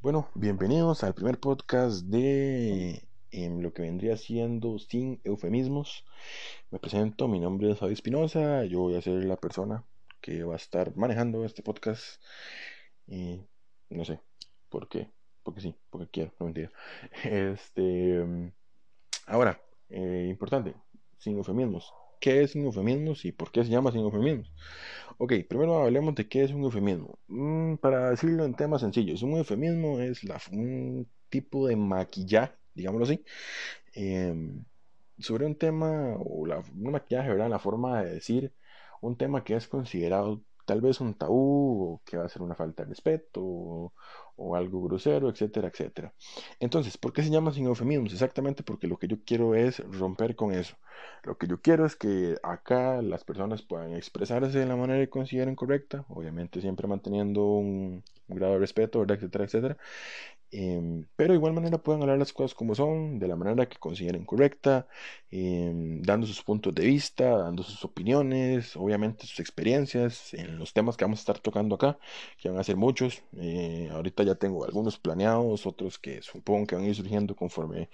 Bueno, bienvenidos al primer podcast de em, lo que vendría siendo sin eufemismos. Me presento, mi nombre es Javi Espinosa, yo voy a ser la persona que va a estar manejando este podcast. Y no sé, ¿por qué? Porque sí, porque quiero, no mentira. Este, em, ahora, eh, importante, sin eufemismos. ¿Qué es un eufemismo y por qué se llama sin eufemismos? Ok, primero hablemos de qué es un eufemismo. Mm, para decirlo en temas sencillos, un eufemismo es un tipo de maquillaje, digámoslo así, em, sobre un tema, o la, un maquillaje, ¿verdad? La forma de decir un tema que es considerado tal vez un tabú o que va a ser una falta de respeto o, algo grosero, etcétera, etcétera. Entonces, ¿por qué se llama sin eufemismos? Exactamente porque lo que yo quiero es romper con eso. Lo que yo quiero es que acá las personas puedan expresarse de la manera que consideren correcta, obviamente siempre manteniendo un, grado de respeto, ¿verdad? etcétera, etcétera. Em, pero de igual manera pueden hablar las cosas como son, de la manera que consideren correcta, em, dando sus puntos de vista, dando sus opiniones, obviamente sus experiencias en los temas que vamos a estar tocando acá, que van a ser muchos. Eh, ahorita ya tengo algunos planeados, otros que supongo que van a ir surgiendo conforme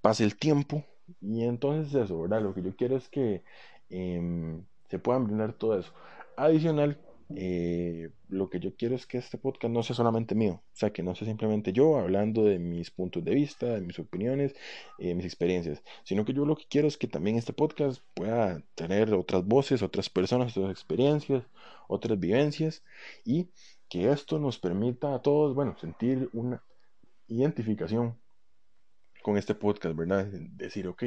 pase el tiempo. Y entonces eso, ¿verdad? Lo que yo quiero es que em, se puedan brindar todo eso. Adicional, eh, que yo quiero es que este podcast no sea solamente mío, o sea, que no sea simplemente yo hablando de mis puntos de vista, de mis opiniones, eh, mis experiencias, sino que yo lo que quiero es que también este podcast pueda tener otras voces, otras personas, otras experiencias, otras vivencias y que esto nos permita a todos, bueno, sentir una identificación con este podcast, ¿verdad? Decir, ok,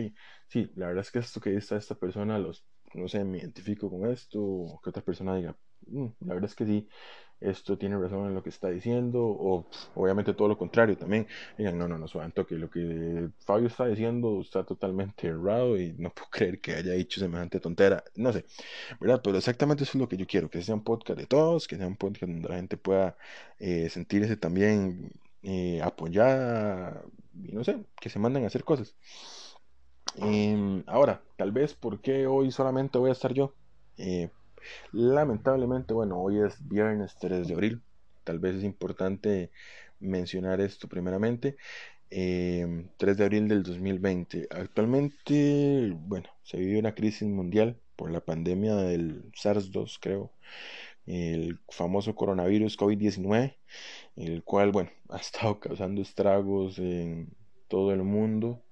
sí, la verdad es que esto que dice esta persona, los, no sé, me identifico con esto, o que otra persona diga, la verdad es que sí, esto tiene razón en lo que está diciendo, o obviamente todo lo contrario también. Digan, no, no, no, suban que lo que Fabio está diciendo está totalmente errado y no puedo creer que haya dicho semejante tontera, no sé, ¿verdad? Pero exactamente eso es lo que yo quiero, que sea un podcast de todos, que sea un podcast donde la gente pueda eh, sentirse también eh, apoyada y no sé, que se manden a hacer cosas. Em, ahora, tal vez, ¿por qué hoy solamente voy a estar yo? Eh, Lamentablemente, bueno, hoy es viernes 3 de abril. Tal vez es importante mencionar esto primeramente. 3 em, de abril del 2020. Actualmente, bueno, se vive una crisis mundial por la pandemia del SARS-2, creo. El famoso coronavirus COVID-19, el cual, bueno, ha estado causando estragos en todo el mundo.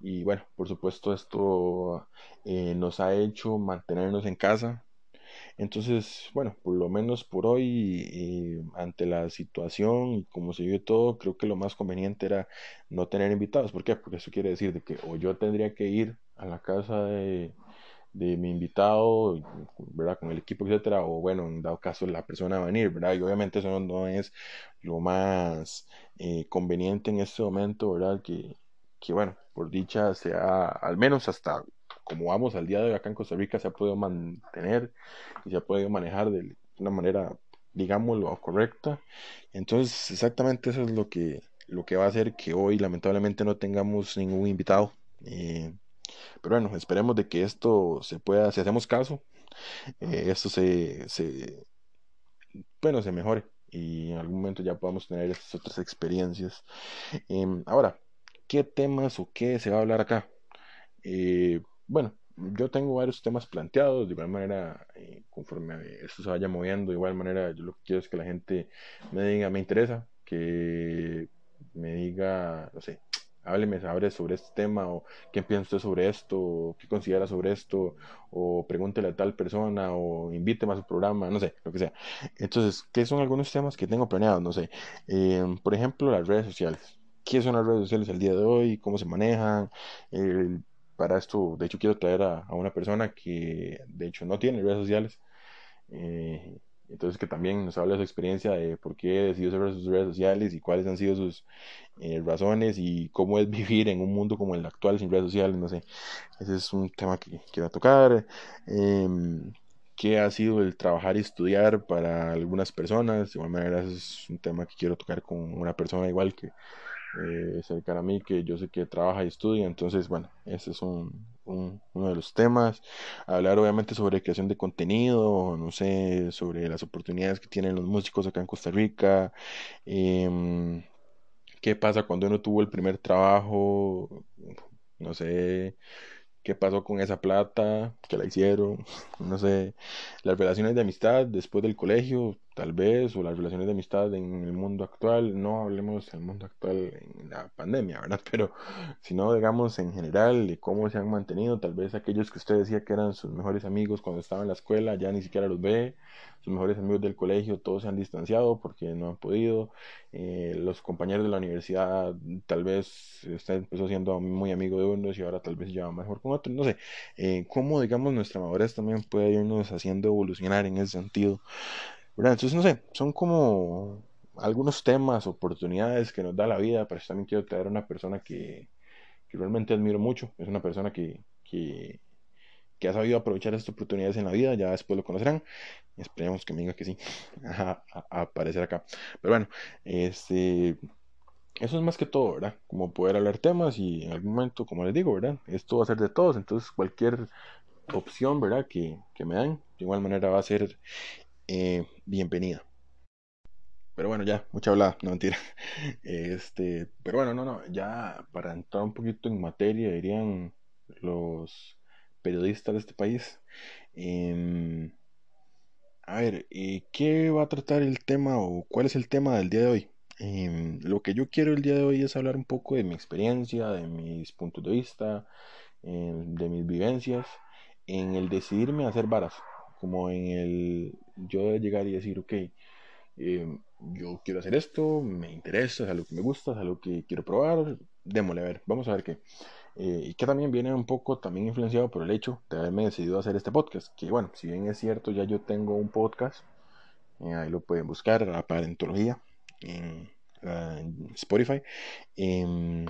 Y bueno, por supuesto esto eh, nos ha hecho mantenernos en casa, entonces, bueno, por lo menos por hoy, ante la situación y como se vio todo, creo que lo más conveniente era no tener invitados. ¿Por qué? Porque eso quiere decir de que o yo tendría que ir a la casa de, de mi invitado, ¿verdad? Con el equipo, etcétera, o bueno, en dado caso la persona va a venir, ¿verdad? Y obviamente eso no, es lo más eh, conveniente en este momento, ¿verdad? Que, que bueno, por dicha sea al menos hasta como vamos al día de hoy acá en Costa Rica, se ha podido mantener y se ha podido manejar de una manera, digámoslo, correcta. Entonces, exactamente eso es lo que, lo que va a hacer que hoy lamentablemente no tengamos ningún invitado. Eh, pero bueno, esperemos de que esto se pueda, si hacemos caso, eh, esto se, se, bueno, se mejore y en algún momento ya podamos tener estas otras experiencias. Em, ahora, ¿qué temas o qué se va a hablar acá? Eh, bueno, yo tengo varios temas planteados, de igual manera, eh, conforme esto se vaya moviendo, de igual manera, yo lo que quiero es que la gente me diga, me interesa, que me diga, no sé, hábleme, hable sobre este tema, o qué piensa usted sobre esto, o qué considera sobre esto, o pregúntele a tal persona, o invíteme a su programa, no sé, lo que sea. Entonces, ¿qué son algunos temas que tengo planeados? No sé, em, por ejemplo, las redes sociales. ¿Qué son las redes sociales el día de hoy? ¿Cómo se manejan? Para esto, de hecho, quiero traer a, una persona que, de hecho, no tiene redes sociales. Eh, entonces, que también nos habla de su experiencia de por qué decidió cerrar sus redes sociales y cuáles han sido sus eh, razones y cómo es vivir en un mundo como el actual sin redes sociales. No sé, ese es un tema que quiero tocar. Eh, qué ha sido el trabajar y estudiar para algunas personas. De igual manera, ese es un tema que quiero tocar con una persona igual que eh, cercana a mí, que yo sé que trabaja y estudia. Entonces, bueno, ese es un, uno de los temas, hablar obviamente sobre creación de contenido, no sé, sobre las oportunidades que tienen los músicos acá en Costa Rica, em, qué pasa cuando uno tuvo el primer trabajo, no sé, qué pasó con esa plata, que la hicieron, no sé, las relaciones de amistad después del colegio, tal vez, o las relaciones de amistad en el mundo actual, no hablemos del mundo actual en la pandemia, ¿verdad? Pero si no, digamos en general, de cómo se han mantenido, tal vez aquellos que usted decía que eran sus mejores amigos cuando estaba en la escuela, ya ni siquiera los ve, sus mejores amigos del colegio, todos se han distanciado porque no han podido, eh, los compañeros de la universidad, tal vez usted empezó siendo muy amigo de unos y ahora tal vez lleva mejor con otros, no sé, eh, cómo digamos nuestra madurez también puede irnos haciendo evolucionar en ese sentido. Entonces, no sé, son como algunos temas, oportunidades que nos da la vida, pero también quiero traer a una persona que, que realmente admiro mucho. Es una persona que, que, que, ha sabido aprovechar estas oportunidades en la vida, ya después lo conocerán. Esperemos que me diga que sí, a, aparecer acá. Pero bueno, este, eso es más que todo, ¿verdad? Como poder hablar temas y en algún momento, como les digo, ¿verdad? Esto va a ser de todos, entonces cualquier opción, ¿verdad? Que, que me dan, de igual manera va a ser eh, bienvenida. Pero bueno, ya, mucha hablada, no mentira. Este, pero bueno, no, no, ya para entrar un poquito en materia, dirían los periodistas de este país. Em, a ver, eh, ¿qué va a tratar el tema o cuál es el tema del día de hoy? Em, lo que yo quiero el día de hoy es hablar un poco de mi experiencia, de mis puntos de vista, em, de mis vivencias en el decidirme a hacer varas como en el yo llegar y decir, ok, yo quiero hacer esto, me interesa, es algo que me gusta, es algo que quiero probar, démosle a ver, vamos a ver qué. Eh, y que también viene un poco también influenciado por el hecho de haberme decidido hacer este podcast, que bueno, si bien es cierto, ya yo tengo un podcast, eh, ahí lo pueden buscar, Aparentología, en, en Spotify. Em,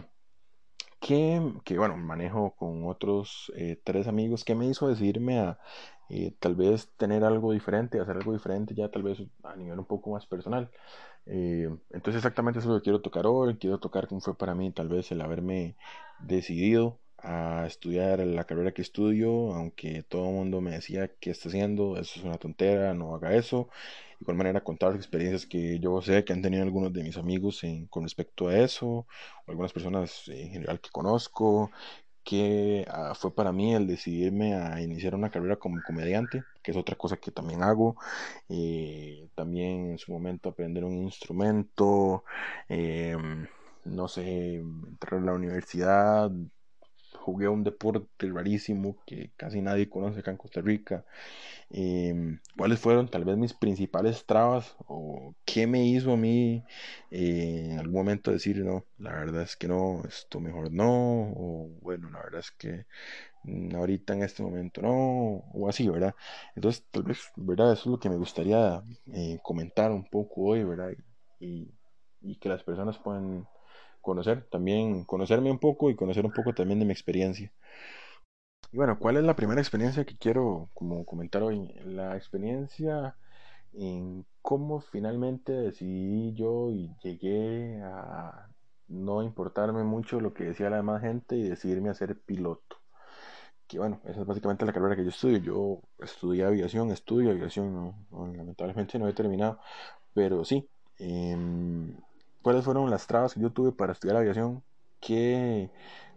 que, que, bueno, manejo con otros tres amigos que me hizo decidirme a eh, tal vez tener algo diferente, hacer algo diferente ya tal vez a nivel un poco más personal. Eh, entonces exactamente eso es lo que quiero tocar hoy, quiero tocar cómo fue para mí tal vez el haberme decidido a estudiar la carrera que estudio, aunque todo el mundo me decía que está haciendo, eso es una tontera, no haga eso. De igual manera contar las experiencias que yo sé que han tenido algunos de mis amigos en, con respecto a eso, o algunas personas en general que conozco, que ah, fue para mí el decidirme a iniciar una carrera como comediante, que es otra cosa que también hago. Eh, también en su momento aprender un instrumento, em, no sé, entrar a la universidad, jugué un deporte rarísimo que casi nadie conoce acá en Costa Rica. Em, ¿Cuáles fueron tal vez mis principales trabas o qué me hizo a mí eh, en algún momento decir, no, la verdad es que no, esto mejor no, o bueno, la verdad es que ahorita en este momento no, o así, ¿verdad? Entonces, tal vez, ¿verdad? Eso es lo que me gustaría eh, comentar un poco hoy, ¿verdad? Y, y que las personas puedan conocer, también conocerme un poco y conocer un poco también de mi experiencia. Y bueno, ¿cuál es la primera experiencia que quiero como comentar hoy? La experiencia en cómo finalmente decidí yo y llegué a no importarme mucho lo que decía la demás gente y decidirme a ser piloto. Que bueno, esa es básicamente la carrera que yo estudio. Yo estudié aviación, estudio aviación, lamentablemente no he terminado, pero sí. Eh, cuáles fueron las trabas que yo tuve para estudiar aviación, qué,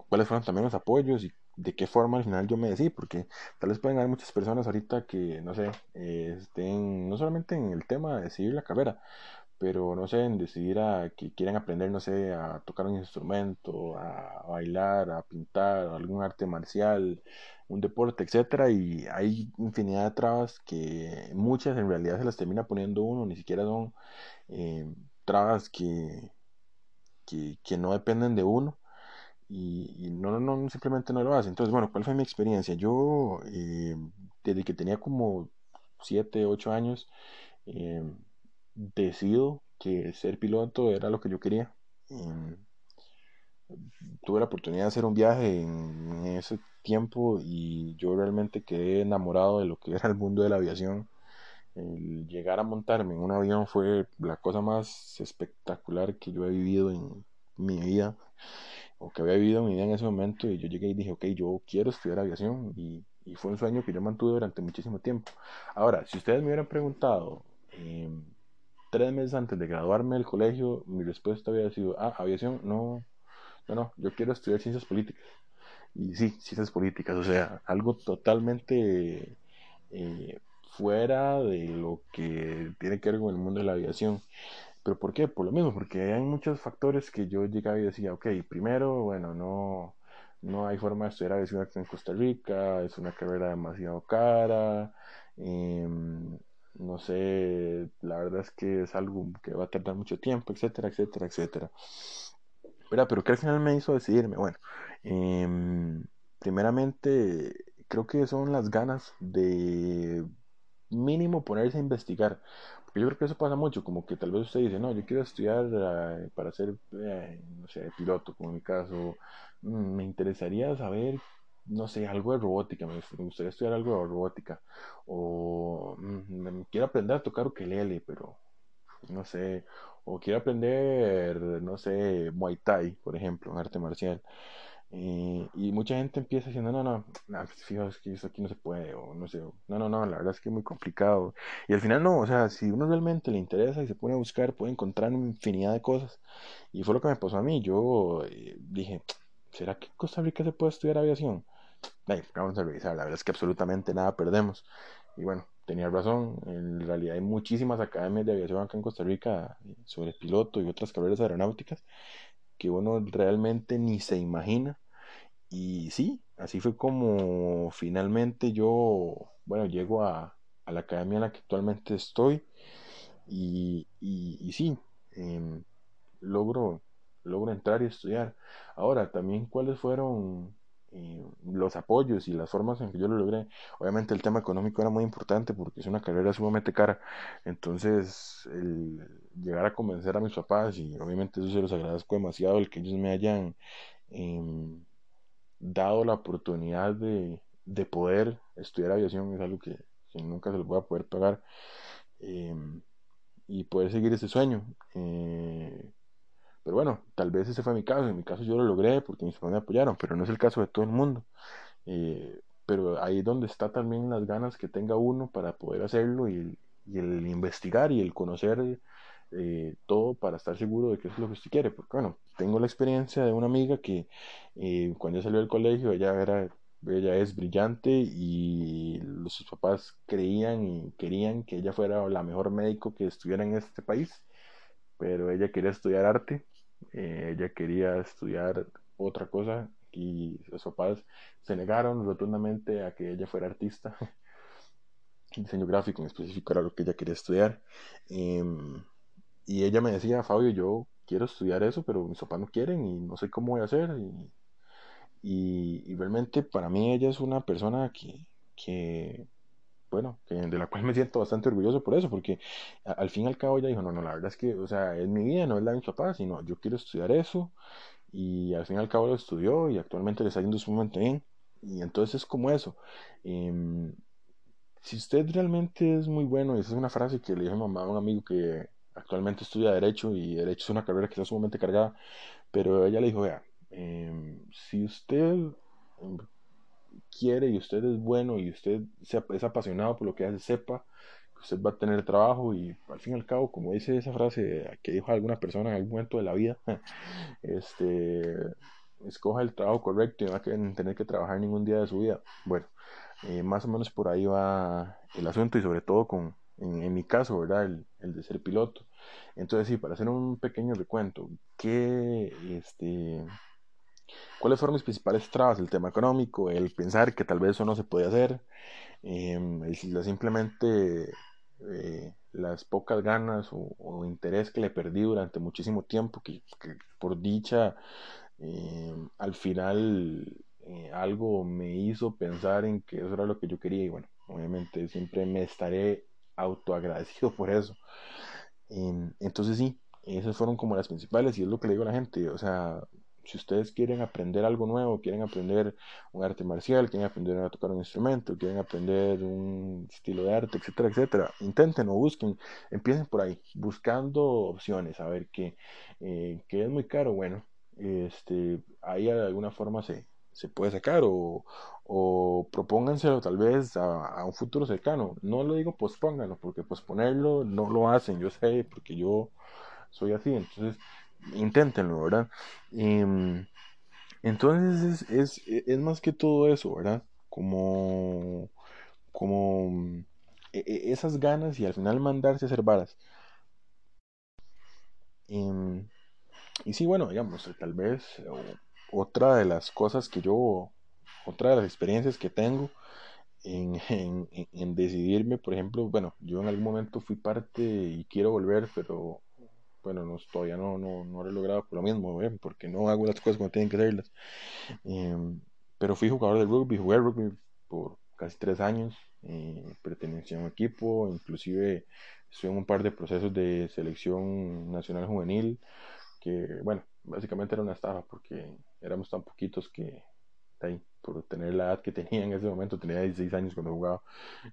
cuáles fueron también los apoyos y de qué forma al final yo me decidí, porque tal vez pueden haber muchas personas ahorita que, no sé, eh, estén no solamente en el tema de decidir la carrera, pero no sé, en decidir a que quieran aprender, no sé, a tocar un instrumento, a bailar, a pintar, algún arte marcial, un deporte, etcétera, y hay infinidad de trabas que muchas en realidad se las termina poniendo uno, ni siquiera son eh, trabas que, que, no dependen de uno y, no, no, simplemente no lo hacen. Entonces, bueno, ¿cuál fue mi experiencia? Yo, eh, desde que tenía como 7, 8 años, eh, decido que ser piloto era lo que yo quería. Em, tuve la oportunidad de hacer un viaje en ese tiempo y yo realmente quedé enamorado de lo que era el mundo de la aviación el llegar a montarme en un avión fue la cosa más espectacular que yo he vivido en mi vida. o que había vivido mi vida en ese momento y yo llegué y dije, ok, yo quiero estudiar aviación y, y fue un sueño que yo mantuve durante muchísimo tiempo. Ahora, si ustedes me hubieran preguntado em, tres meses antes de graduarme del colegio, mi respuesta había sido, ah, aviación, no, no, no, yo quiero estudiar ciencias políticas. Y sí, ciencias políticas, o sea, algo totalmente eh, fuera de lo que tiene que ver con el mundo de la aviación. ¿Pero por qué? Por lo mismo, porque hay muchos factores que yo llegaba y decía, ok, primero, bueno, no, no hay forma de estudiar aviación en Costa Rica, es una carrera demasiado cara, em, no sé, la verdad es que es algo que va a tardar mucho tiempo, etcétera, etcétera, etcétera. Pero, pero ¿qué al final me hizo decidirme? Bueno, em, primeramente creo que son las ganas de mínimo ponerse a investigar. Porque yo creo que eso pasa mucho, como que tal vez usted dice, no, yo quiero estudiar eh, para ser, eh, no sé, piloto, como en mi caso. Mm, me interesaría saber, no sé, algo de robótica, me, gustaría estudiar algo de robótica. O mm, quiero aprender a tocar ukelele, pero no sé, o quiero aprender, no sé, Muay Thai, por ejemplo, un arte marcial. Eh, y mucha gente empieza diciendo, no, no, no pues, que eso aquí no se puede, o no sé, no, no, no, la verdad es que es muy complicado. Y al final no, o sea, si uno realmente le interesa y se pone a buscar, puede encontrar una infinidad de cosas. Y fue lo que me pasó a mí, yo eh, dije, ¿será que en Costa Rica se puede estudiar aviación? vamos a revisar, la verdad es que absolutamente nada perdemos. Y bueno, tenía razón, en realidad hay muchísimas academias de aviación acá en Costa Rica eh, sobre piloto y otras carreras aeronáuticas que uno realmente ni se imagina. Y sí, así fue como finalmente yo, bueno, llego a, la academia en la que actualmente estoy y, y, sí, em, logro, logro entrar y estudiar. Ahora, también cuáles fueron los apoyos y las formas en que yo lo logré. Obviamente el tema económico era muy importante porque es una carrera sumamente cara. Entonces, el llegar a convencer a mis papás, y obviamente eso se los agradezco demasiado, el que ellos me hayan em, dado la oportunidad de, de, poder estudiar aviación es algo que, nunca se los voy a poder pagar. Em, y poder seguir ese sueño. Eh, pero bueno, tal vez ese fue mi caso. En mi caso yo lo logré porque mis papás me apoyaron, pero no es el caso de todo el mundo. Eh, pero ahí es donde está también las ganas que tenga uno para poder hacerlo y, el investigar y el conocer eh, todo para estar seguro de que es lo que usted quiere. Porque bueno, tengo la experiencia de una amiga que eh, cuando salió del colegio ella era ella es brillante y sus papás creían y querían que ella fuera la mejor médico que estuviera en este país, pero ella quería estudiar arte eh, ella quería estudiar otra cosa y los papás se negaron rotundamente a que ella fuera artista. Diseño gráfico en específico era lo que ella quería estudiar. Em, y ella me decía, Fabio, yo quiero estudiar eso, pero mis papás no quieren y no sé cómo voy a hacer. Y, y, realmente para mí ella es una persona que, que bueno, de la cual me siento bastante orgulloso por eso, porque al fin y al cabo ella dijo, no, no, la verdad es que, o sea, es mi vida, no es la de mis papás, sino yo quiero estudiar eso, y al fin y al cabo lo estudió y actualmente le está yendo sumamente bien, y entonces es como eso. Em, si usted realmente es muy bueno, y esa es una frase que le dije a mamá a un amigo que actualmente estudia Derecho, y Derecho es una carrera que está sumamente cargada, pero ella le dijo, vea, em, si usted quiere y usted es bueno y usted es apasionado por lo que hace, sepa que usted va a tener trabajo y al fin y al cabo, como dice esa frase que dijo alguna persona en algún momento de la vida, este, escoja el trabajo correcto y no va a tener que trabajar ningún día de su vida. Bueno, eh, más o menos por ahí va el asunto y sobre todo con, en, mi caso, ¿verdad? El, el, de ser piloto. Entonces, sí, para hacer un pequeño recuento, ¿qué, este, ¿Cuáles fueron mis principales trabas? El tema económico, el pensar que tal vez eso no se podía hacer, em, simplemente eh, las pocas ganas o, interés que le perdí durante muchísimo tiempo, que, por dicha em, al final eh, algo me hizo pensar en que eso era lo que yo quería y bueno, obviamente siempre me estaré autoagradecido por eso. Em, entonces sí, esas fueron como las principales y es lo que le digo a la gente, o sea, si ustedes quieren aprender algo nuevo, quieren aprender un arte marcial, quieren aprender a tocar un instrumento, quieren aprender un estilo de arte, etcétera, etcétera, intenten o busquen, empiecen por ahí, buscando opciones, a ver qué, eh, es muy caro, bueno, este, ahí de alguna forma se, se puede sacar o, o propónganselo tal vez a, un futuro cercano. No lo digo pospónganlo, porque posponerlo no lo hacen, yo sé, porque yo soy así, entonces inténtenlo, ¿verdad? Em, entonces es, es, más que todo eso, ¿verdad? Como, como e, e, esas ganas y al final mandarse a hacer varas. Em, y sí, bueno, digamos, tal vez otra de las cosas que yo, otra de las experiencias que tengo en, en, decidirme, por ejemplo, bueno, yo en algún momento fui parte y quiero volver, pero bueno, no, todavía no, no, no lo he logrado por lo mismo, ¿eh? porque no hago las cosas como tienen que hacerlas. Em, pero fui jugador de rugby, jugué rugby por casi tres años, eh, pertenecía a un equipo, inclusive estuve en un par de procesos de selección nacional juvenil, que bueno, básicamente era una estafa porque éramos tan poquitos que ahí, por tener la edad que tenía en ese momento, tenía 16 años cuando jugaba,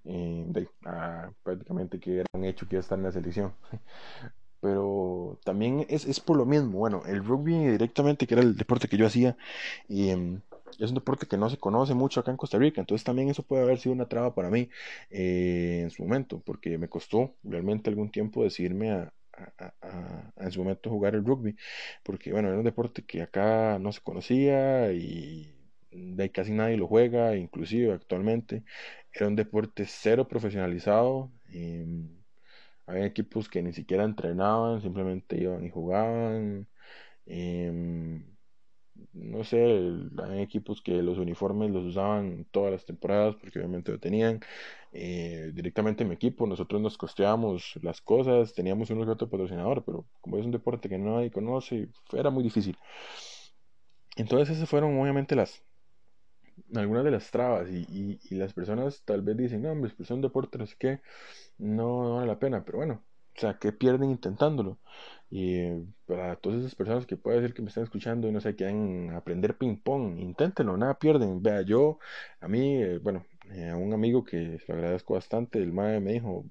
eh, ah, prácticamente que era un hecho que iba a estar en la selección. Pero también es, es por lo mismo, bueno, el rugby directamente, que era el deporte que yo hacía, y, em, es un deporte que no se conoce mucho acá en Costa Rica, entonces también eso puede haber sido una traba para mí eh, en su momento, porque me costó realmente algún tiempo decidirme a, en su momento jugar el rugby, porque bueno, era un deporte que acá no se conocía y de casi nadie lo juega, inclusive actualmente. Era un deporte cero profesionalizado. Em, había equipos que ni siquiera entrenaban, simplemente iban y jugaban. Em, no sé, hay equipos que los uniformes los usaban todas las temporadas porque obviamente lo tenían eh, directamente en mi equipo. Nosotros nos costeábamos las cosas, teníamos un otro patrocinador, pero como es un deporte que nadie conoce, era muy difícil. Entonces esas fueron obviamente las algunas de las trabas y, y, las personas tal vez dicen, no, hombre, pues es un deporte, no sé qué, no, no vale la pena, pero bueno, o sea, ¿qué pierden intentándolo? Y eh, para todas esas personas que puede ser que me estén escuchando y no sé, quieren aprender ping pong, inténtenlo, nada pierden. Vea, yo, a mí, eh, bueno, eh, a un amigo que se lo agradezco bastante, el mae me dijo,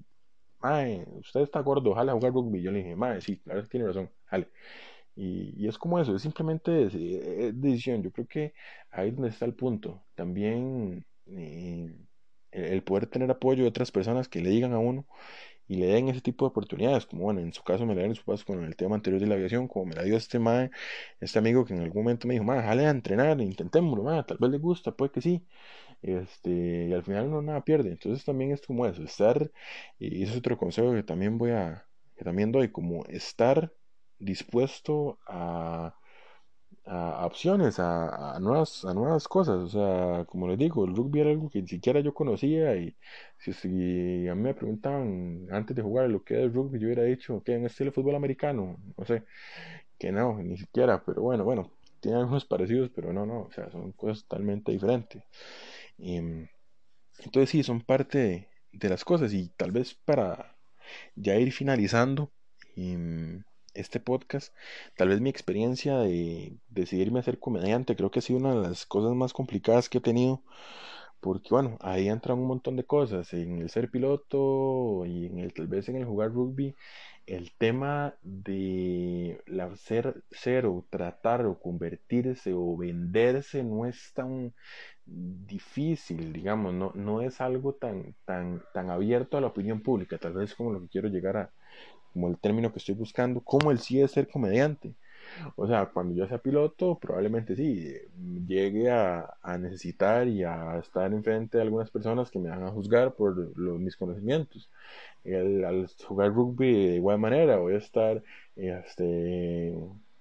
mae, usted está gordo, ojalá jugar rugby. Yo le dije, mae, sí, claro, tiene razón, jale. Y, y, es como eso, es simplemente decisión. Yo creo que ahí es donde está el punto. También el poder tener apoyo de otras personas que le digan a uno y le den ese tipo de oportunidades, como bueno, en su caso me la dieron su paso con el tema anterior de la aviación, como me la dio este mae, este amigo que en algún momento me dijo, mae, jale a entrenar, intentémoslo, tal vez le gusta, puede que sí, este, y al final no nada pierde, entonces también es como eso, estar, y ese es otro consejo que también voy a, que también doy, como estar dispuesto a a, opciones, a, nuevas, a nuevas cosas. O sea, como les digo, el rugby era algo que ni siquiera yo conocía y si, a mí me preguntaban antes de jugar lo que es el rugby, yo hubiera dicho que en estilo fútbol americano, no sé, que no, ni siquiera, pero bueno, bueno, tienen algunos parecidos, pero no, no, o sea, son cosas totalmente diferentes. Y, entonces sí, son parte de, las cosas y tal vez para ya ir finalizando. Y, este podcast, tal vez mi experiencia de decidirme a ser comediante, creo que ha sido una de las cosas más complicadas que he tenido, porque bueno, ahí entran un montón de cosas, en el ser piloto y en el tal vez en el jugar rugby, el tema de la ser, ser o tratar o convertirse o venderse no es tan difícil, digamos, no, no es algo tan, tan, tan abierto a la opinión pública, tal vez como lo que quiero llegar a, como el término que estoy buscando, como el sí es ser comediante. O sea, cuando yo sea piloto, probablemente sí, llegue a, necesitar y a estar enfrente de algunas personas que me van a juzgar por mis conocimientos. al jugar rugby de igual manera, voy a estar este,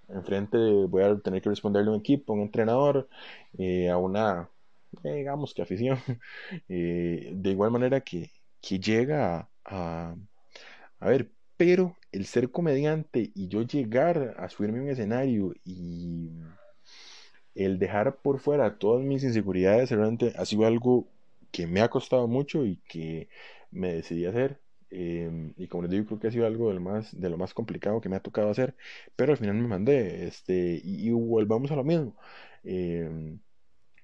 enfrente, voy a tener que responderle a un equipo, a un entrenador, eh, a una, eh, digamos que afición. Eh, de igual manera que, que llega a, a ver, pero el ser comediante y yo llegar a subirme a un escenario y el dejar por fuera todas mis inseguridades realmente ha sido algo que me ha costado mucho y que me decidí hacer. Em, y como les digo, creo que ha sido algo de lo más, complicado que me ha tocado hacer, pero al final me mandé, este, y, volvamos a lo mismo. Em,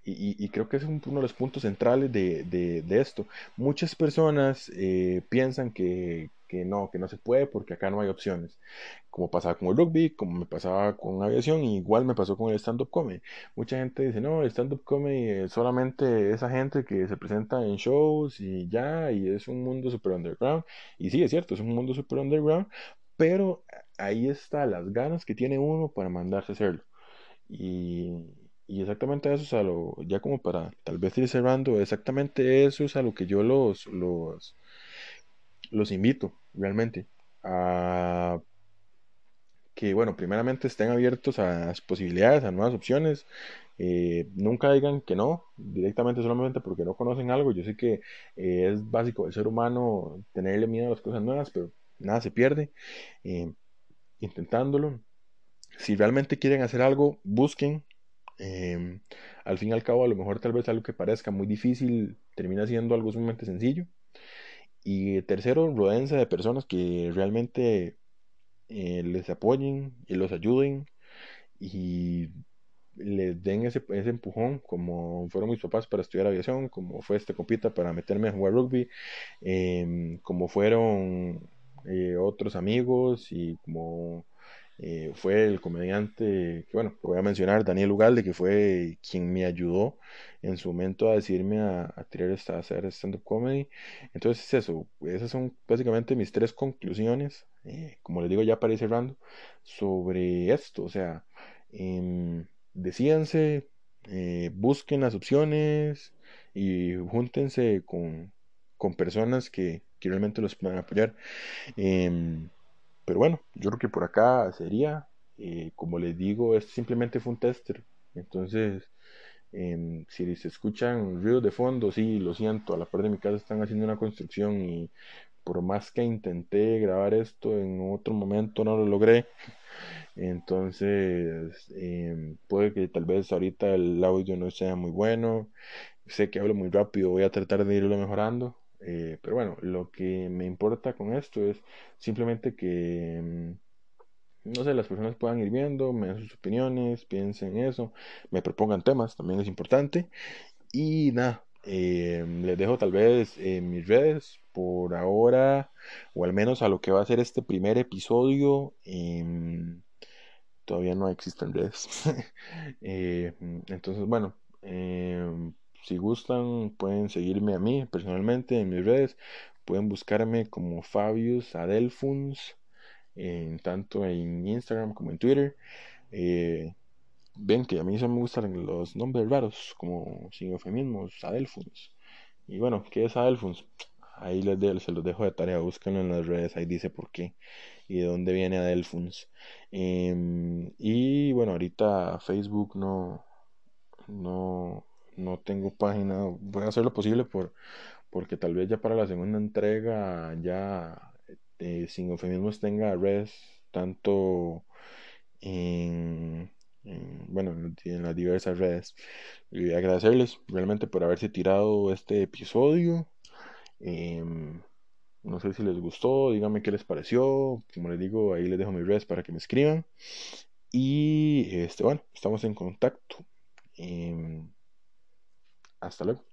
y, creo que es uno de los puntos centrales de, de, esto. Muchas personas eh, piensan que que no, que no se puede porque acá no hay opciones. Como pasaba con el rugby, como me pasaba con aviación, igual me pasó con el stand-up comedy. Mucha gente dice, no, el stand-up comedy es solamente esa gente que se presenta en shows y ya, y es un mundo super underground. Y sí, es cierto, es un mundo super underground, pero ahí está las ganas que tiene uno para mandarse a hacerlo. Y, y exactamente eso es a lo, ya como para tal vez ir cerrando, exactamente eso es a lo que yo los, los, los invito realmente a que, bueno, primeramente estén abiertos a las posibilidades, a nuevas opciones. Eh, nunca digan que no, directamente solamente porque no conocen algo. Yo sé que eh, es básico del ser humano tenerle miedo a las cosas nuevas, pero nada se pierde eh, intentándolo. Si realmente quieren hacer algo, busquen. al fin y al cabo, a lo mejor tal vez algo que parezca muy difícil termina siendo algo sumamente sencillo. Y tercero, rodense de personas que realmente eh, les apoyen y los ayuden y les den ese, ese, empujón, como fueron mis papás para estudiar aviación, como fue este compita para meterme a jugar rugby, em, como fueron eh, otros amigos y como eh, fue el comediante, que bueno, voy a mencionar, Daniel Ugalde, que fue quien me ayudó en su momento a decirme a, a tirar esta, a hacer stand-up comedy. Entonces, eso, esas son básicamente mis tres conclusiones, eh, como les digo ya para ir cerrando, sobre esto. O sea, eh, decídanse, eh, busquen las opciones y júntense con, con personas que, que realmente los puedan apoyar. Em, pero bueno, yo creo que por acá sería, eh, como les digo, esto simplemente fue un tester. Entonces, em, si se escuchan ruidos de fondo, sí, lo siento, a la par de mi casa están haciendo una construcción y por más que intenté grabar esto en otro momento no lo logré. Entonces, em, puede que tal vez ahorita el audio no sea muy bueno. Sé que hablo muy rápido, voy a tratar de irlo mejorando. Eh, pero bueno, lo que me importa con esto es simplemente que, mm, no sé, las personas puedan ir viendo, me den sus opiniones, piensen en eso, me propongan temas, también es importante. Y nada, eh, les dejo tal vez en mis redes por ahora, o al menos a lo que va a ser este primer episodio. Em, todavía no existen redes. Eh, entonces, bueno, em, si gustan, pueden seguirme a mí personalmente en mis redes. Pueden buscarme como Fabius Adelfuns, en, tanto en Instagram como en Twitter. Eh, ven que a mí eso me gustan los nombres raros, como sin eufemismos, Adelfuns. Y bueno, ¿qué es Adelfuns? Ahí les se los dejo de tarea, búsquenlo en las redes, ahí dice por qué y de dónde viene Adelfuns. Em, y bueno, ahorita Facebook no, no, no tengo página, voy a hacer lo posible por, porque tal vez ya para la segunda entrega ya eh, sin eufemismos tenga redes tanto en, bueno en las diversas redes. Y agradecerles realmente por haberse tirado este episodio. Em, no sé si les gustó díganme qué les pareció. Como les digo ahí les dejo mis redes para que me escriban. Y este bueno estamos en contacto. Em, hasta luego.